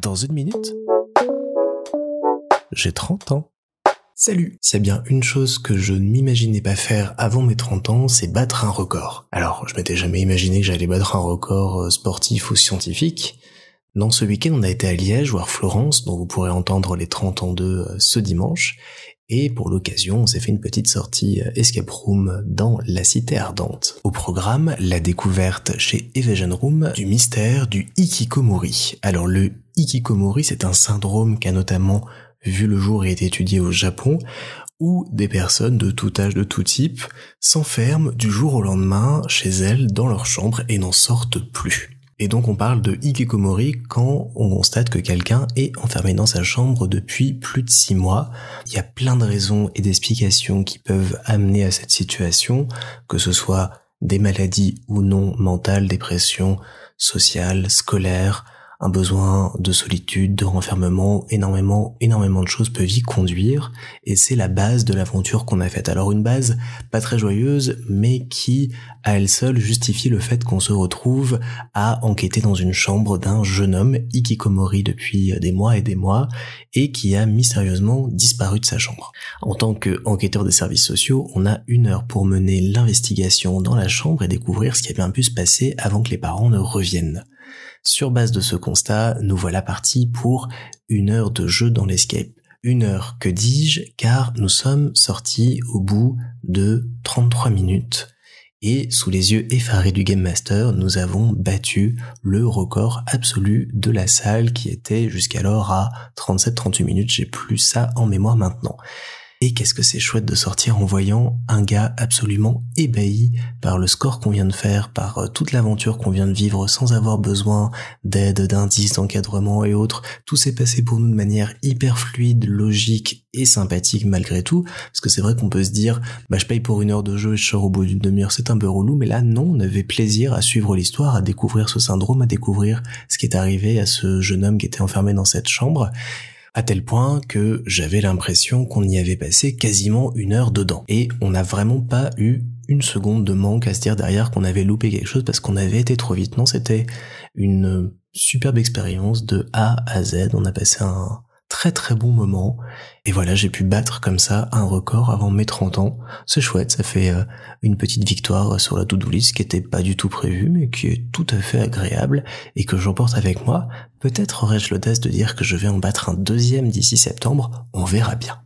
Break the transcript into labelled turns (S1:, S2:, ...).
S1: Dans une minute, j'ai 30 ans.
S2: Salut a bien une chose que je ne m'imaginais pas faire avant mes 30 ans, c'est battre un record. Alors, je m'étais jamais imaginé que j'allais battre un record euh, sportif ou scientifique. Dans ce week-end, on a été à Liège voir Florence, dont vous pourrez entendre les 30 ans de euh, ce dimanche. Et pour l'occasion, on s'est fait une petite sortie euh, escape room dans la cité ardente. Au programme, la découverte chez Evasion Room du mystère du Ikikomori. Alors le Ikikomori, c'est un syndrome qui a notamment vu le jour et est étudié au Japon, où des personnes de tout âge, de tout type, s'enferment du jour au lendemain chez elles dans leur chambre et n'en sortent plus. Et donc on parle de hikikomori quand on constate que quelqu'un est enfermé dans sa chambre depuis plus de six mois. Il y a plein de raisons et d'explications qui peuvent amener à cette situation, que ce soit des maladies ou non mentales, dépression sociale, scolaire, un besoin de solitude, de renfermement, énormément, énormément de choses peuvent y conduire, et c'est la base de l'aventure qu'on a faite. Alors une base pas très joyeuse, mais qui, à elle seule, justifie le fait qu'on se retrouve à enquêter dans une chambre d'un jeune homme, Ikikomori depuis des mois et des mois, et qui a mystérieusement disparu de sa chambre. En tant qu'enquêteur des services sociaux, on a une heure pour mener l'investigation dans la chambre et découvrir ce qui a bien pu se passer avant que les parents ne reviennent. Sur base de ce constat, nous voilà partis pour une heure de jeu dans l'escape. Une heure, que dis-je, car nous sommes sortis au bout de 33 minutes. Et sous les yeux effarés du Game Master, nous avons battu le record absolu de la salle qui était jusqu'alors à 37-38 minutes. J'ai plus ça en mémoire maintenant. Et qu'est-ce que c'est chouette de sortir en voyant un gars absolument ébahi par le score qu'on vient de faire, par euh, toute l'aventure qu'on vient de vivre sans avoir besoin d'aide, d'indices, d'encadrement et autres. Tout s'est passé pour nous de manière hyper fluide, logique et sympathique malgré tout. Parce que c'est vrai qu'on peut se dire, bah je paye pour une heure de jeu et je sors au bout d'une demi-heure, c'est un peu relou. Mais là, non, on avait plaisir à suivre l'histoire, à découvrir ce syndrome, à découvrir ce qui est arrivé à ce jeune homme qui était enfermé dans cette chambre à tel point que j'avais l'impression qu'on y avait passé quasiment une heure dedans. Et on n'a vraiment pas eu une seconde de manque à se dire derrière qu'on avait loupé quelque chose parce qu'on avait été trop vite. Non, c'était une superbe expérience de A à Z. On a passé un, très très bon moment. Et voilà, j'ai pu battre comme ça un record avant mes 30 ans. C'est chouette, ça fait euh, une petite victoire sur la to-do qui était pas du tout prévue, mais qui est tout à fait agréable et que j'emporte avec moi. Peut-être aurais-je l'audace de dire que je vais en battre un deuxième d'ici septembre, on verra bien.